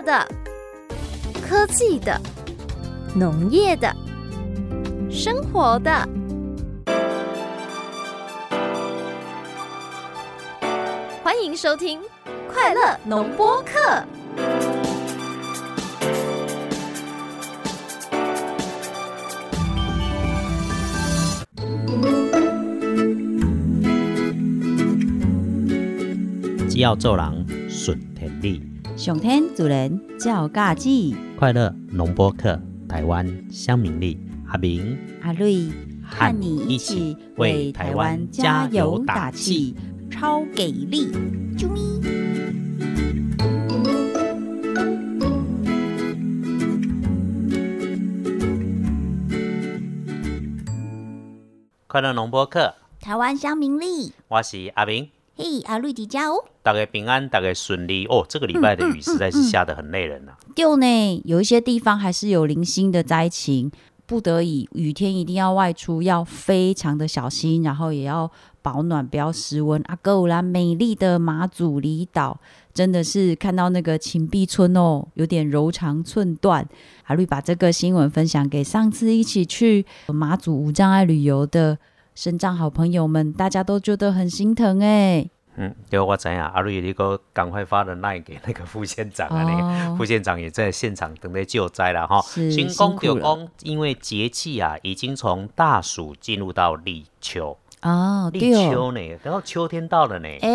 的、科技的、农业的、生活的。欢迎收听《快乐农播课》。只要做人顺天理，上天主人照家己，快乐农播客，台湾乡民力，阿明。阿瑞和和你一起为台湾加油打气，超给力！啾咪！快乐农播客，台湾乡民力，我是阿明，嘿，阿瑞迪家哦。大概平安，大概顺利哦。这个礼拜的雨实在是下得很累人啊。就呢，有一些地方还是有零星的灾情，不得已雨天一定要外出，要非常的小心，然后也要保暖，不要失温。阿，够啦，美丽的马祖离岛，真的是看到那个秦壁村哦，有点柔肠寸断。阿绿把这个新闻分享给上次一起去马祖无障碍旅游的身障好朋友们，大家都觉得很心疼哎。嗯，对，我知啊，阿瑞你个赶快发的赖给那个副县长啊，那个哦副县长也在现场等待救灾了哈。是新公辛苦了有公，因为节气啊，已经从大暑进入到立秋，哦，立。秋呢，然后秋天到了呢。哎、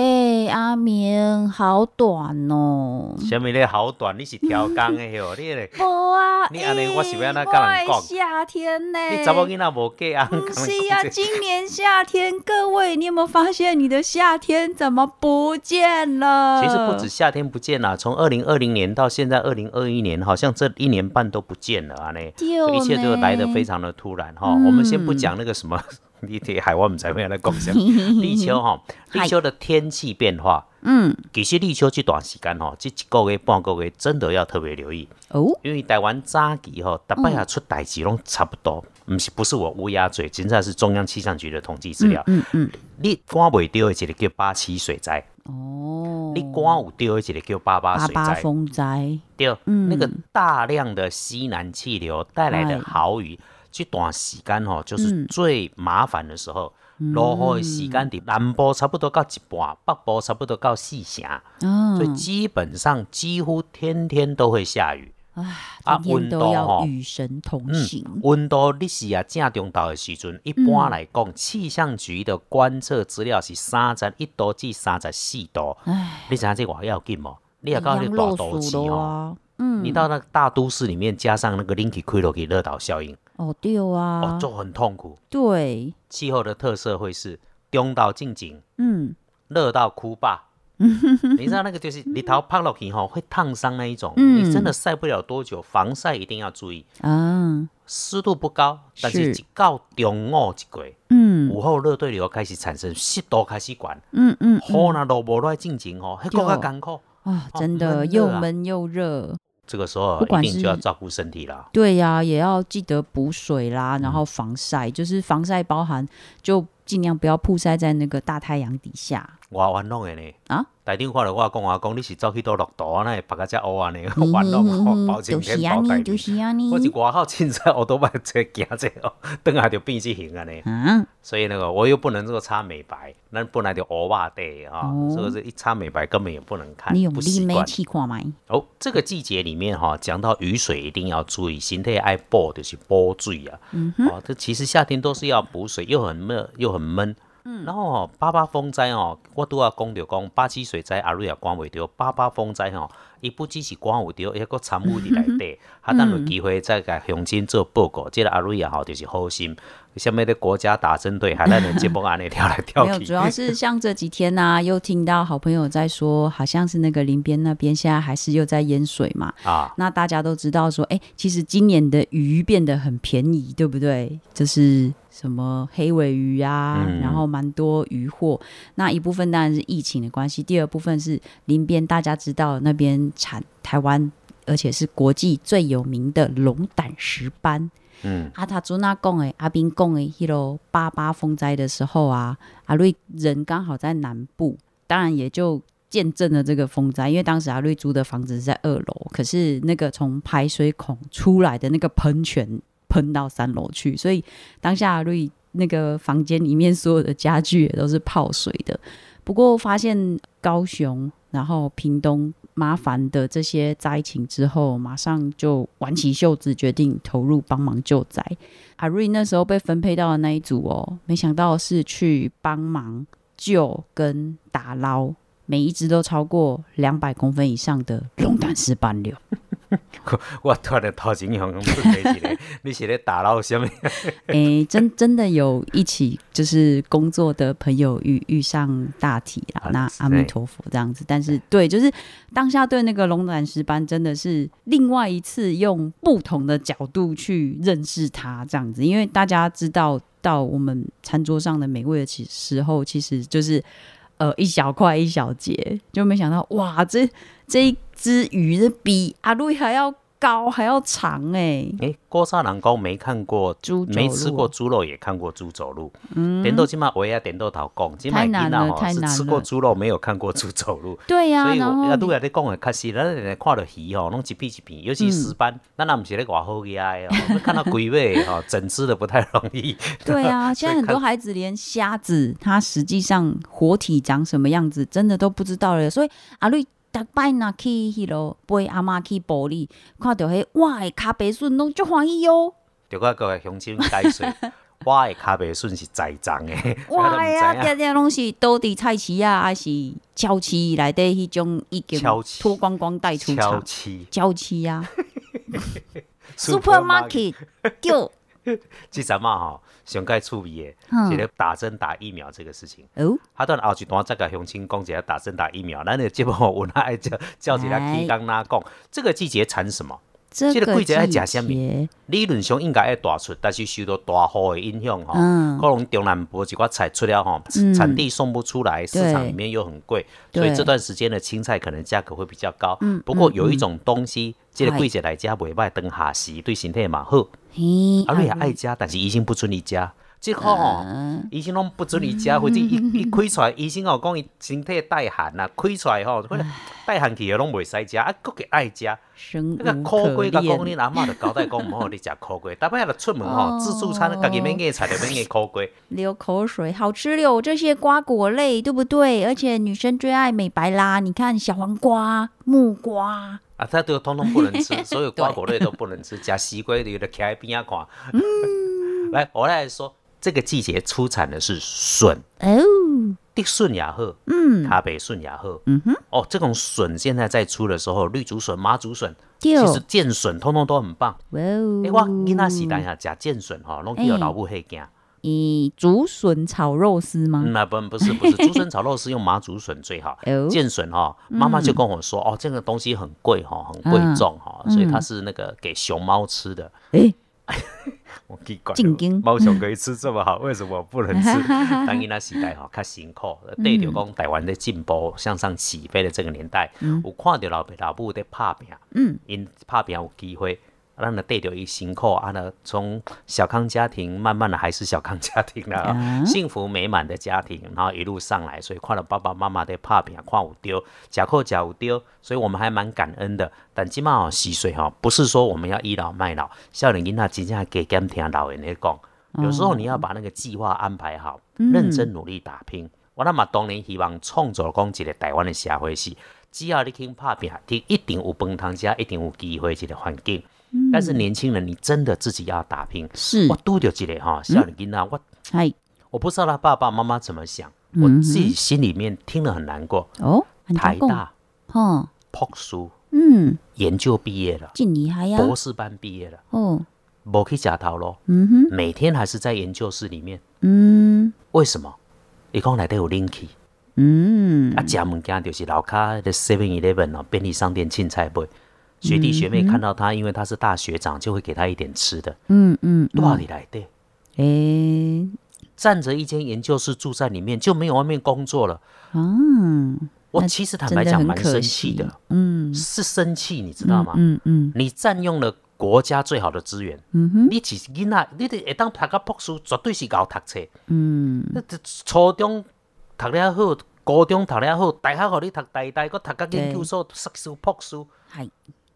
阿明，好短哦。什么咧好短？你是调工的哟，你咧，无啊，你安尼欸我是要安怎甲人讲夏天呢？你查某囡仔无嫁啊？不是呀、今年夏天，各位，你有没有发现你的夏天怎么不见了？其实不止夏天不见了，从二零二零年到现在二零二一年，好像这一年半都不见了啊！呢，对一切都来得非常的突然哈。嗯我们先不讲那个什么，你得海湾我们才会来共享立秋哈，立秋的天气变化。嗯，其实立秋这段时间吼，这一个月半个月真的要特别留意，哦，因为台湾早期吼，大摆也出代志拢差不多，唔是不是我乌鸦嘴，真正是中央气象局的统计资料。嗯嗯，你赶袂到的一个叫八七水灾，哦，你赶有到的一个叫八八八水灾。八风灾，对，嗯。那个大量的西南气流带来的哎豪雨，这段时间吼，就是嗯最麻烦的时候。落雨的时间伫南部差不多到一半，北部差不多到四成，嗯所以基本上几乎天天都会下雨。啊，温度要吼与神同嗯行。温度你是啊正中昼的时阵，一般来讲，气象局的观测资料是三十一度至三十四度。唉，你知影这偌要紧无？你也一到那样漏大都市暑了哦。啊。嗯，你到那个大都市里面，加上那个 Linky 亏了给热岛效应，哦对啊，哦，就很痛苦。对，气候的特色会是中到静静，嗯，热到哭吧。你知道那个就是你头泡落去吼，会烫伤那一种，你真的晒不了多久，防晒一定要注意。啊，湿度不高，但是是一到中午一过，嗯午后热对流开始产生，湿度开始管，嗯嗯，雨那落无落静静吼，迄更加艰苦。啊，哦真的又闷又热。这个时候不管一定就要照顾身体啦。对呀、也要记得补水啦，然嗯后防晒，就是防晒包含就尽量不要曝晒在那个大太阳底下。我玩弄的呢啊！台顶看到我讲我讲，你是走去倒落毒啊？那会白个只乌安尼，玩弄哦，包青天包大面就是啊你我。是外口凊彩我都把这行这哦，等下就变这形啊呢。嗯，所以那个我又不能做擦美白，那本来就乌袜底哈，哦所以这一擦美白根本也不能看，你用不习惯。气看麦。哦，这个季节里面哈，讲到雨水一定要注意，身体爱补就是补水啊。嗯哦，这其实夏天都是要补水，又很热又很闷。嗯，然后哦，八八风灾哦，我拄啊讲着讲八七水灾，阿瑞也管袂着。八八风灾吼，伊不只是管有着，还佫参与伫内底。啊，等有机会再甲乡亲做报告。这个阿瑞也吼，就是好心。下面的国家打针队，还咱的节目安尼跳来跳 没有，去。主要是像这几天呢、又听到好朋友在说，好像是那个林边那边现在还是又在淹水嘛。啊，那大家都知道说，哎、其实今年的鱼变得很便宜，对不对？就是什么黑尾鱼啊，嗯然后蛮多鱼货。那一部分当然是疫情的关系，第二部分是林边大家知道那边产台湾，而且是国际最有名的龙胆石斑。嗯，阿塔朱那讲诶，阿斌讲诶，迄落八八风灾的时候啊，阿瑞人刚好在南部，当然也就见证了这个风灾，因为当时阿瑞租的房子是在二楼，可是那个从排水孔出来的那个喷泉喷到三楼去，所以当下阿瑞那个房间里面所有的家具也都是泡水的。不过发现高雄，然后屏东麻烦的这些灾情之后，马上就挽起袖子，决定投入帮忙救灾。阿瑞那时候被分配到的那一组哦，没想到是去帮忙救跟打捞。每一只都超过两百公分以上的龙胆石斑瘤。我突然头前向问起来，你是咧打捞什么？哎，真真的有一起就是工作的朋友遇遇上大体啦，那阿弥陀佛这样子。但是对，就是当下对那个龙胆石斑真的是另外一次用不同的角度去认识它这样子，因为大家知道到我们餐桌上的美味的其时候，其实就是。呃，一小块一小节，就没想到哇，这这一只鱼比阿瑞还要。高还要长哎！哎，郭沙人讲没看过猪，没吃过猪肉，也看过猪走路。嗯，点豆起码我也点豆头讲，太难了，太难了。吃过猪肉，没有看过猪走路。对呀，所以阿杜也在讲的，确实，咱看到鱼吼，弄一片一片，尤其石斑，咱那不是咧外好嘅哦，看到龟尾哈，整只的不太容易。对啊，现在很多孩子连虾子它实际上活体长什么样子，真的都不知道了。所以阿瑞。逐摆若去迄落陪阿妈去玻璃，看到迄我的卡白笋拢足欢喜哦。着我个乡亲解说，我的卡白笋是栽赃的。我呀，定定拢是倒伫菜市啊，还是超市内底迄种已经脱光光带出场。超市，超市啊。Supermarket，叫。即阵嘛吼，上盖趣味的，是咧打针打疫苗这个事情。哦，他等后一段再甲乡亲讲一下打针打疫苗，咱的节目我那爱叫叫起来提纲哪讲？这个季节产什么？这个季节爱食什么？理论上应该爱大出，但是受到大雨的影响吼，可能中南部一寡菜出了吼，产地送不出来，市场里面又很贵，所以这段时间的青菜可能价格会比较高。不过有一种东西，这个季节来家袂歹当下时对身体嘛好。阿瑞也爱食，但是医生不准你食。即个吼，医生拢不准伊食，或者一一开出来，医生哦讲伊身体带寒啊，开出来吼，可能带寒去拢袂使食，啊，佫个爱食。那个苦瓜，甲讲恁阿嬷就交代讲唔好 你食苦瓜，大摆就出门吼，自助餐家己免硬菜，就免硬苦瓜。流口水，好吃了这些瓜果类，对不对？而且女生最爱美白啦，你看小黄瓜、木瓜。啊，他都通通不能吃，所有瓜果类都不能吃，食西瓜的有的徛喺边啊看。嗯，来，我来说，这个季节出产的是笋。哦，地笋也好，嗯，咖啡笋也好，嗯哼，哦，这种笋现在在出的时候，绿竹笋、麻竹笋，其实剑笋通通都很棒。哇哦，哎，我囡仔时代下食剑笋哈，拢叫老母嘿惊。以竹笋炒肉丝吗？那不不是不是，竹笋炒肉丝用麻竹笋最好。剑笋哈，妈妈就跟我说哦，这个东西很贵哈，很贵重哈，所以它是那个给熊猫吃的。哎，我奇怪，猫熊可以吃这么好，为什么不能吃？当因那时代吼，较辛苦，对着讲台湾的进步向上起飞的这个年代，有看到老爸老母在拍拼，嗯，因拍拼有机会。让他带着一辛苦啊，那从小康家庭慢慢的还是小康家庭了，幸福美满的家庭，然后一路上来，所以看到爸爸妈妈在拍拼，看有丢，假扣假有丢，所以我们还蛮感恩的。但起码哦，细水哈，不是说我们要倚老卖老，少年囡仔真正加减听老人的讲，有时候你要把那个计划安排好，认真努力打拼。我那么当年希望创造讲一个台湾的社会是，只要你肯拍拼，你一定有饭汤吃，一定有机会一个环境。但是年轻人，你真的自己要打拼。是，我拄着一个哈，小囡仔，我，哎，我不知道他爸爸妈妈怎么想，我自己心里面听了很难过。哦，台大，哦，博书，嗯，研究毕业了，真厉害呀，博士班毕业了，哦，无去假头咯，嗯哼，每天还是在研究室里面，嗯，为什么？你讲来都有 link，嗯，啊，食物件就是楼卡的 Seven Eleven 哦，便利商店青菜杯。学弟学妹看到他，因为他是大学长，就会给他一点吃的。嗯嗯，多少里来的？哎，站着一间研究室住在里面，就没有外面工作了。嗯，我其实坦白讲，蛮生气的。嗯，是生气，你知道吗？嗯嗯，你占用了国家最好的资源。嗯哼，你其实囡仔，你得会当读个博士，绝对是搞读册。嗯，那初中读了好。高中读了好，大学互你读台大，搁读到研究所硕士、博士，系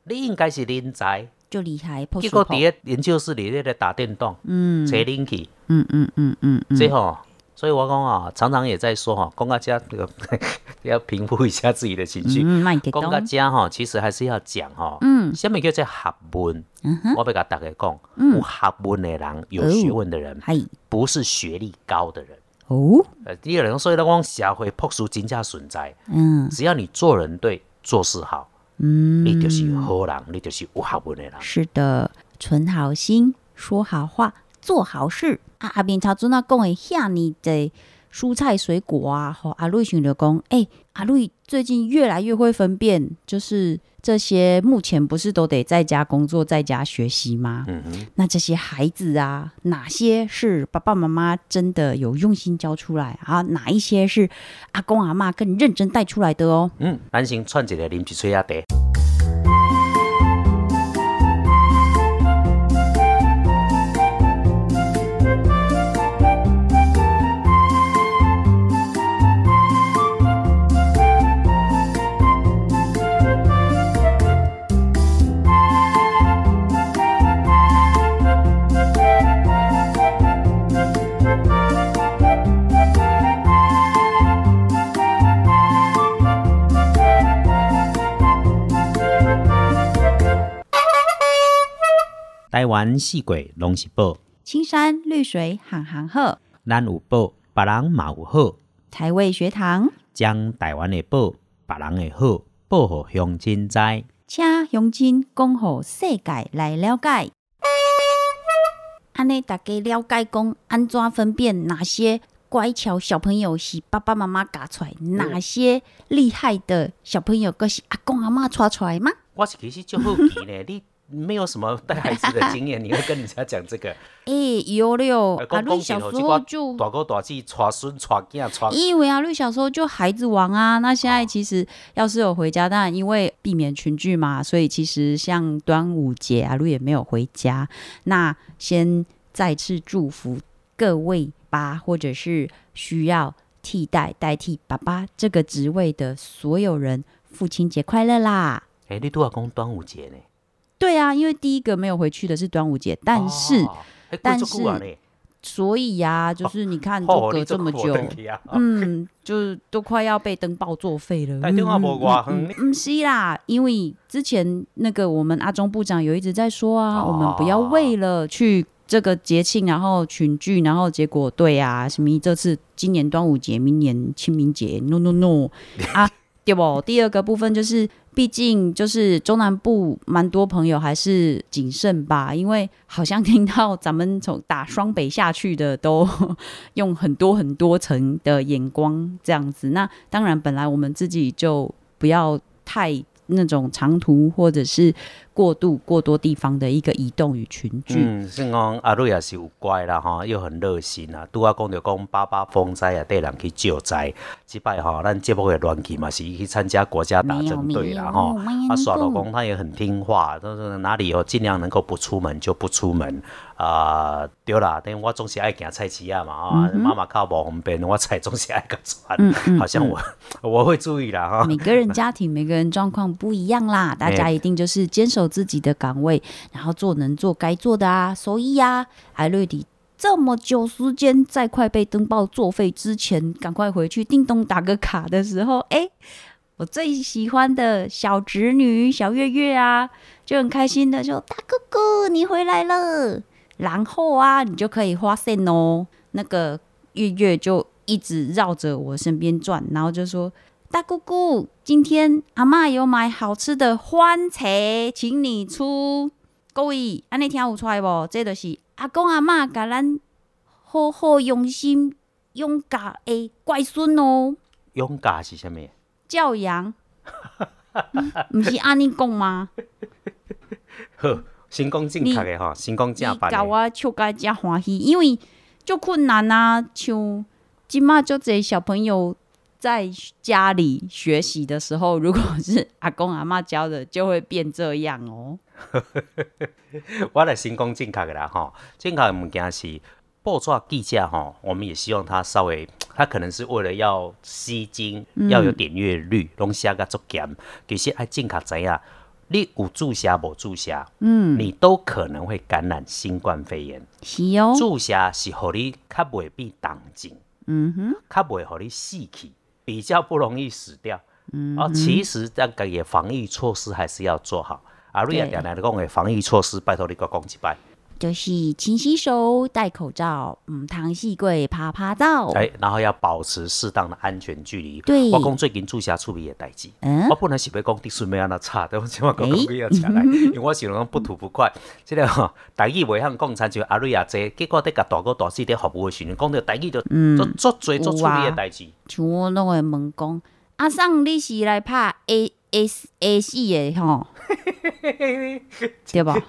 你应该是人才。就厉害，结果伫咧研究室里咧咧打电动，嗯。坐冷气，嗯嗯嗯嗯嗯，最后，所以我讲啊，常常也在说哈，公家家这个 要平复一下自己的情绪。嗯，卖给讲到家哈，其实还是要讲哈，嗯。什么叫做学问？嗯，我要甲大家讲，嗯。有学问的人，有学问的人，系不是学历高的人。哦，呃，第二人，所以咱讲社会朴素真正存在，嗯。只要你做人对，做事好，嗯，你就是好人，你就是有学问的人。是的，存好心，说好话，做好事。啊，阿明超尊那讲的遐尼的蔬菜水果啊，吼，阿瑞想着讲，诶、阿瑞最近越来越会分辨，就是这些目前不是都得在家工作、在家学习吗？嗯哼，那这些孩子啊，哪些是爸爸妈妈真的有用心教出来啊？哪一些是阿公阿妈更认真带出来的哦？嗯，咱先串一个啉一嘴阿茶。台湾四季拢是宝，青山绿水行行好，咱有宝，别人嘛有好。台味学堂，将台湾的宝，别人的好，报互乡亲知。请乡亲讲互世界来了解。安尼大家了解讲安怎分辨哪些乖巧小朋友是爸爸妈妈教出来，哪些厉害的小朋友个是阿公阿妈带出来吗？我是其实就好奇咧，你没有什么带孩子的经验，你会跟人家讲这个？诶、有了，阿瑞小时候就大哥大姐带孙带囝带，因为阿瑞小时候就孩子王啊，那现在其实要是有回家，当然因为避免群聚嘛，所以其实像端午节阿绿也没有回家。那先再次祝福各位爸，或者是需要替代代替爸爸这个职位的所有人，父亲节快乐啦！哎、你都要讲端午节呢？对啊，因为第一个没有回去的是端午节，但是、但是所以呀、就是你看哦都隔你这么久，嗯，就都快要被登报作废了。台中也无挂嗯远嗯，是啦，因为之前那个我们阿中部长有一直在说啊，哦我们不要为了去这个节庆，然后群聚，然后结果对啊，什么这次今年端午节，明年清明节，no no no 啊，对不？第二个部分就是。毕竟就是中南部蛮多朋友还是谨慎吧，因为好像听到咱们从打双北下去的都用很多很多层的眼光这样子。那当然，本来我们自己就不要太那种长途或者是过度过多地方的一个移动与群聚。嗯，算讲阿瑞也是有乖啦吼，又很热心啊。拄啊讲着讲八八风灾啊，带人去救灾。即摆吼，咱节目的乱去嘛是去参加国家打针队啦吼。啊，耍老公他也很听话，他说哪里有尽量能够不出门就不出门啊、对啦，但我总是爱行菜市啊嘛啊，妈妈靠无方便，我菜总是爱个传。好像我 我会注意啦哈。每个人家庭、每个人状况不一样啦，大家 一定就是坚守自己的岗位，然后做能做该做的啊。所以呀、艾瑞迪这么久时间，在快被登报作废之前，赶快回去叮咚打个卡的时候，哎、我最喜欢的小侄女小月月啊，就很开心的说：“大哥哥，你回来了。”然后啊，你就可以发现哦，那个月月就一直绕着我身边转，然后就说：“大姑姑，今天阿嬷有买好吃的番茄，请你出。”各位，安尼听有出来无？这就是阿公阿嬷甲咱好好用心、养家的乖孙哦，养家是啥物？教养。毋是安尼讲吗？好，先讲正确的吼，先讲你正版的。甲我笑甲真欢喜，因为就困难啊，像即马就这小朋友在家里学习的时候，如果是阿公阿妈教的，就会变这样哦。我来先讲正确的啦吼，正确的物件是报纸记者哈，我们也希望他稍微，他可能是为了要吸睛，要有点阅率，拢写个足咸。其实爱正确知啊，你有注射无注射，嗯，你都可能会感染新冠肺炎。是哦，注射是互你较袂被冻静，嗯哼，较袂互你死去，比较不容易死掉。嗯，哦，其实这个也防疫措施还是要做好。阿瑞亚讲来的讲的防疫措施，拜托你给我讲一摆。就是勤洗手、戴口罩、嗯，糖细柜、拍拍照，哎，然后要保持适当的安全距离。对，我讲最近注下处理的代志，我本来是要讲滴水没安那差，但我今晚讲讲比较起来，因为我形容不吐不快。这个哈，台语袂向共产就阿瑞亚姐，结果得甲大哥大姐的服务的时阵，讲到台语就做做做做处理的代志。像我拢会问讲，阿桑你是来拍 A A A 四的吼？对无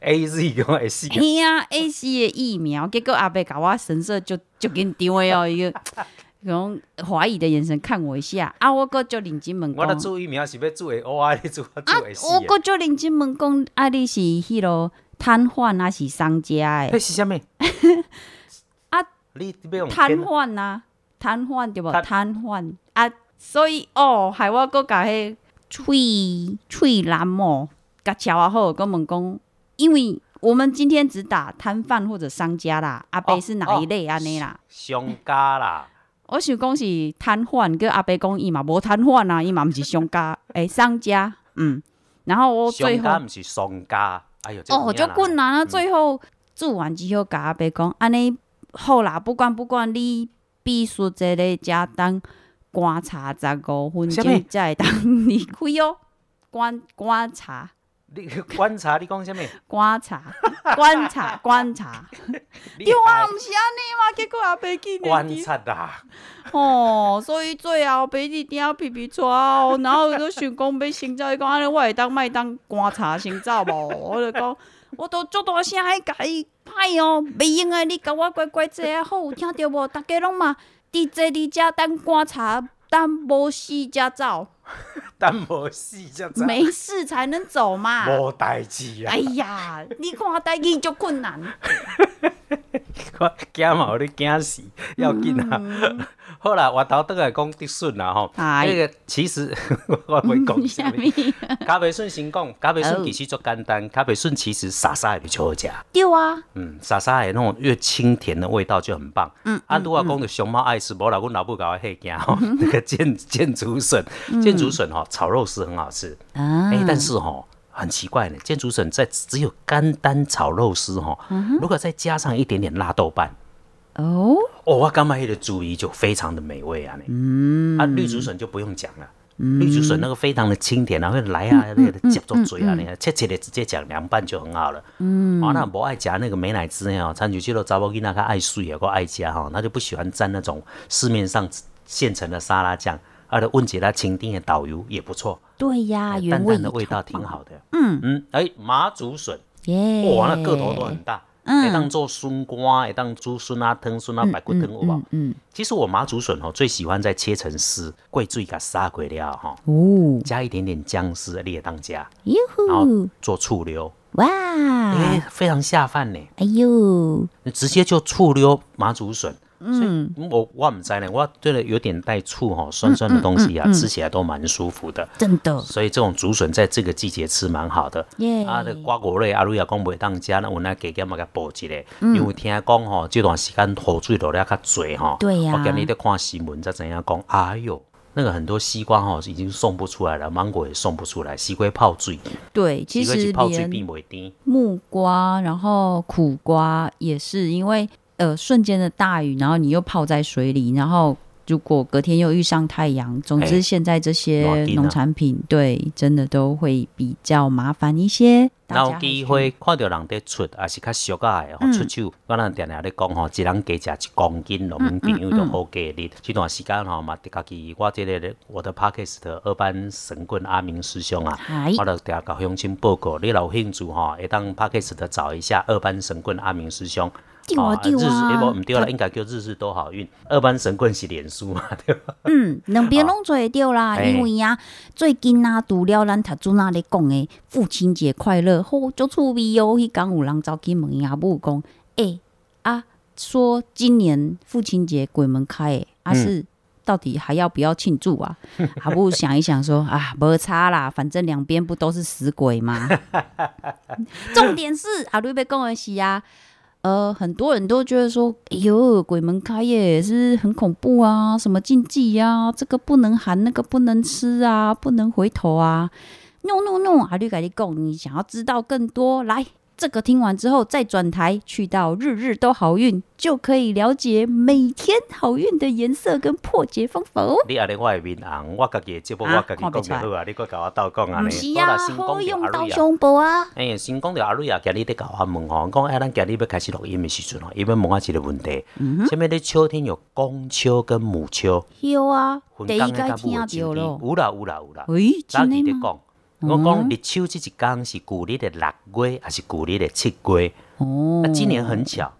？A Z 用 A C，嘿呀，A C 的疫苗，结果阿伯搞我神色就就跟丢位哦，一个 用怀疑的眼神看我一下啊，我哥就领进门我的注疫苗是要做 O I 做做 A C 我哥就领进门讲，啊，你是迄落瘫痪还是商家诶？那是啥物？啊，你要用瘫痪呐？瘫痪对不？瘫痪啊，所以哦，害我哥甲迄。喙喙蓝哦，甲桥啊好跟我们讲，因为我们今天只打摊贩或者商家啦，阿伯是哪一类安尼啦？商家啦，我想讲是摊贩，跟阿伯讲伊嘛无摊贩啊，伊嘛毋是商家，诶，商家，嗯，然后我最后毋是商家，哎呦，哦，就困难啊！最后做完之后，甲阿伯讲，安尼好啦，不管不管，你必须这个加当。观察十五分钟才会当离开哦。观观察，你观察 你讲啥物？观察，观察，观察。对啊，毋是安尼嘛？结果也袂记。观察啦。哦，所以最后爸一定要皮皮抓哦，然后就想讲要先走，伊讲安尼我会当卖当观察先走无？我就讲，我都做大声甲伊歹哦，袂用诶，你甲我乖乖坐啊，好有听着无？逐家拢嘛。伫坐伫遮等观察，等无事才走。等无事才走。没事才能走嘛。无代志啊。哎呀，你看代志就困难。我惊嘛，你惊死，要紧啊。好啦，我头倒来讲得顺啦吼。那个其实 我会讲啥物？咖啡顺先讲，咖啡顺其实足简单，咖啡顺其实沙沙的比较好食。对啊。嗯，沙沙的那种越清甜的味道就很棒。嗯。安拄我讲的熊猫爱吃，无啦，阮老母搞我吓惊吼。那个建建竹笋，箭竹笋吼炒肉丝很好吃。啊。哎，但是吼。很奇怪呢，建竹笋在只有干单炒肉丝哈，如果再加上一点点辣豆瓣，哦，哦，我刚买的煮鱼就非常的美味啊，嗯，啊，绿竹笋就不用讲了，绿竹笋那个非常的清甜，然后来啊，那个夹住嘴啊，那个切切的直接讲凉拌就很好了，嗯，啊，那不爱夹那个美乃滋哦，餐具去了找不给那个爱水啊，个爱加哈，他就不喜欢蘸那种市面上现成的沙拉酱。啊，的问起他清丁的导游也不错，对呀，淡淡的味道挺好的。嗯。嗯，哎，麻竹笋，哇，那个头都很大，嗯，当做笋瓜，也当竹笋啊汤笋啊白骨汤，有无？嗯，其实我麻竹笋哦，最喜欢在切成丝，贵最加沙鬼料哈，哦，加一点点姜丝，你也当加，然后做醋溜，哇，哎，非常下饭呢。哎呦，直接就醋溜麻竹笋。嗯，我我唔知呢，我对了有点带醋哈，酸酸的东西啊，吃起来都蛮舒服的，真的。所以这种竹笋在这个季节吃蛮好的。耶，啊，的瓜果类阿瑞亚讲袂当食，那我那给他们个补一下，因为听讲吼，这段时间雨水落了较多哈。对呀。我今日在看新闻在怎样讲，哎呦，那个很多西瓜哈已经送不出来了，芒果也送不出来，西瓜泡水。对，其实泡水并不会低。木瓜，然后苦瓜也是因为。呃，瞬间的大雨，然后你又泡在水里，然后如果隔天又遇上太阳，总之现在这些农产品，对，真的都会比较麻烦一些。有机会看到人在出，也是较俗个吼出手，我咱定定咧讲吼，一人加食一公斤，农民朋友都好给力。这段时间吼嘛，家己我这个我的 Parkes 的二班神棍阿明师兄啊，我著定甲乡亲报告，你有兴趣吼，会当 Parkes 的找一下二班神棍阿明师兄。啊，日日一波唔对啦，应该叫日式都好运。二班神棍是脸书嘛，对吧？嗯，两边拢做对啦，因为啊，最近啊，除了咱读主那里讲的父亲节快乐，好足趣味哦。迄讲有人走去问阿母讲，诶啊，说今年父亲节鬼门开，诶，啊是到底还要不要庆祝啊？还不如想一想说啊，没差啦，反正两边不都是死鬼吗？重点是阿瑞被讲的是啊，呃，很多人都觉得说，哎呦，鬼门开耶，是很恐怖啊，什么禁忌呀，这个不能含，那个不能吃啊，不能回头啊。No No No，阿绿改你讲，你想要知道更多，来。这个听完之后，再转台去到日日都好运，就可以了解每天好运的颜色跟破解方法哦。你阿玲我的面红，我家己的节目我家己讲就好啊，你搁甲我倒讲啊呢？是啊，好用到胸部啊。哎，先讲到阿瑞啊，今日在甲我问吼，讲哎，咱今日要开始录音的时阵吼，伊要问我一个问题，下面咧秋天有公秋跟母秋？有啊，第一该听到咯。有啦有啦有啦，喂，真的吗？我讲立秋这一天是古历的六月还是古历的七月？哦，那今年很巧，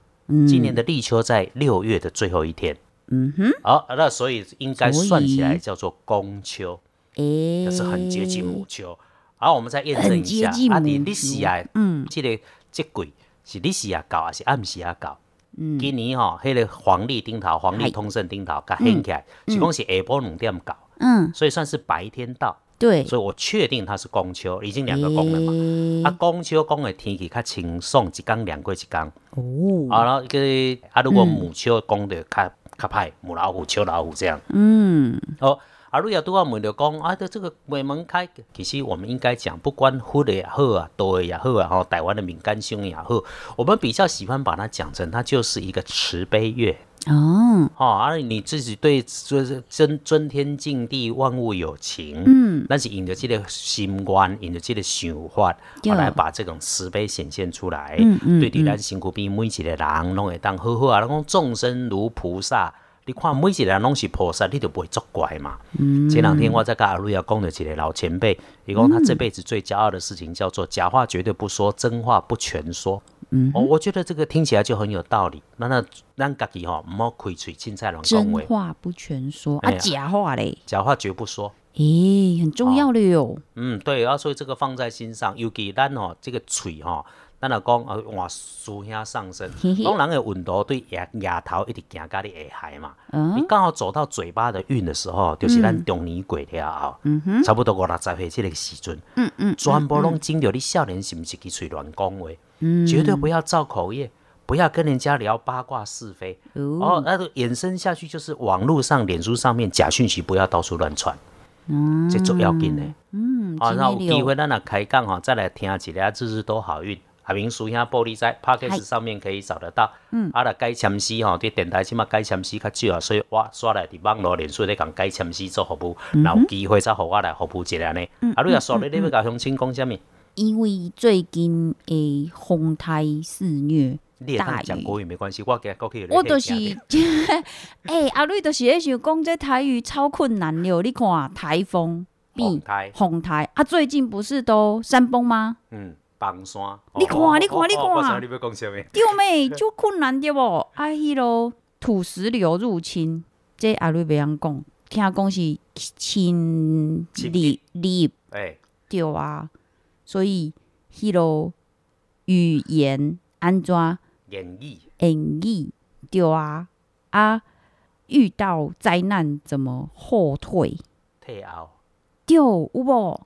今年的立秋在六月的最后一天。嗯哼，好，那所以应该算起来叫做公秋，哎，是很接近母秋。好，我们再验证一下，阿弟，你是啊，嗯，这个这季是你是啊搞还是暗时啊搞？嗯，今年吼，迄个黄历顶头、黄历通胜顶头，甲掀起来，是讲是下晡两点搞，嗯，所以算是白天到。对，所以我确定它是公秋，已经两个公了嘛。啊，公秋公的天气较清爽，一缸两过一缸。哦，啊，然后个啊，如果母秋公的较较歹，母老虎、秋老虎这样。嗯，哦，啊，如果都要问着讲啊，这这个鬼门开，其实我们应该讲，不管虎的也好啊，多的也好啊，吼，台湾的敏感胸也好，我们比较喜欢把它讲成，它就是一个慈悲月。哦，哦，而你自己对尊尊尊天敬地万物有情，嗯，那是引着这个心观，引着这个想法，来把这种慈悲显现出来。嗯嗯，对，对咱辛苦比每一个人拢会当好好啊。讲众生如菩萨，你看每一个人拢是菩萨，你就不会作怪嘛。嗯，前两天我在跟阿瑞亚讲的一个老前辈，伊讲他这辈子最骄傲的事情叫做假话绝对不说，真话不全说。嗯，哦，我觉得这个听起来就很有道理。那那咱家己吼，唔好开嘴青菜乱讲话。真话不全说啊，假话嘞，假话绝不说。咦，很重要的哟。嗯，对，啊，所以这个放在心上。尤其咱吼，这个嘴吼，咱来讲啊，往书下上升。当人的温度对牙牙头一直行到你下海嘛。嗯。你刚好走到嘴巴的运的时候，就是咱中年过了嗯。差不多五六十岁这个时阵。嗯嗯。全部拢经着你少年是毋是去嘴乱讲话？绝对不要造口业，不要跟人家聊八卦是非。哦，那个衍生下去就是网络上、脸书上面假讯息，不要到处乱传。嗯，这重要紧的。嗯，啊，那有机会咱来开讲哈，再来听一下，日日都好运。阿明叔兄玻璃在 p o c a s t 上面可以找得到。嗯，啊，来改签诗吼，伫电台起码改签诗较少啊，所以我刷来伫网络、脸书咧讲改签诗做服务，然后机会再互我来服务一下呢。啊，你若刷咧，你要甲乡亲讲啥物？因为最近诶风台肆虐，大讲国语没关系，我给过去。我就是，诶阿瑞就是咧想讲这台语超困难了。你看台风、变台、风台啊，最近不是都山崩吗？嗯，崩山。你看，你看，你看，对妹？就困难对无？啊，迄咯土石流入侵，这阿瑞袂晓讲，听讲是侵离离，哎，对啊。所以，迄落语言安怎演绎演绎对啊啊！遇到灾难怎么后退？退后对有无？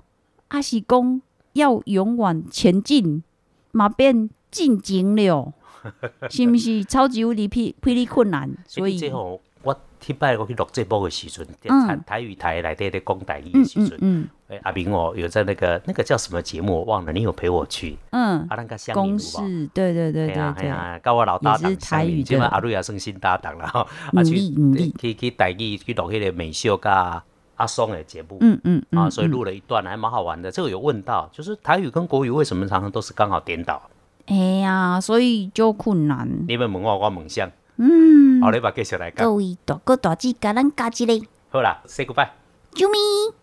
啊是讲要勇往前进，嘛变进前了，是毋是超级无敌霹霹雳困难？所以。去拜我去录这波的时阵，台台语台来底咧讲台语的时阵，哎阿明哦有在那个那个叫什么节目我忘了，你有陪我去？嗯，阿那个相公事，对对对对对，跟我老搭档台语，今晚阿瑞也升新搭档了哈，啊去去去台语去录迄个美秀加阿松的节目，嗯嗯啊，所以录了一段还蛮好玩的。这个有问到，就是台语跟国语为什么常常都是刚好颠倒？哎呀，所以就困难。你们问我，我问相。嗯，好，你把继续来讲。各位大哥大姐，甲咱加一个。好啦，say goodbye。啾咪。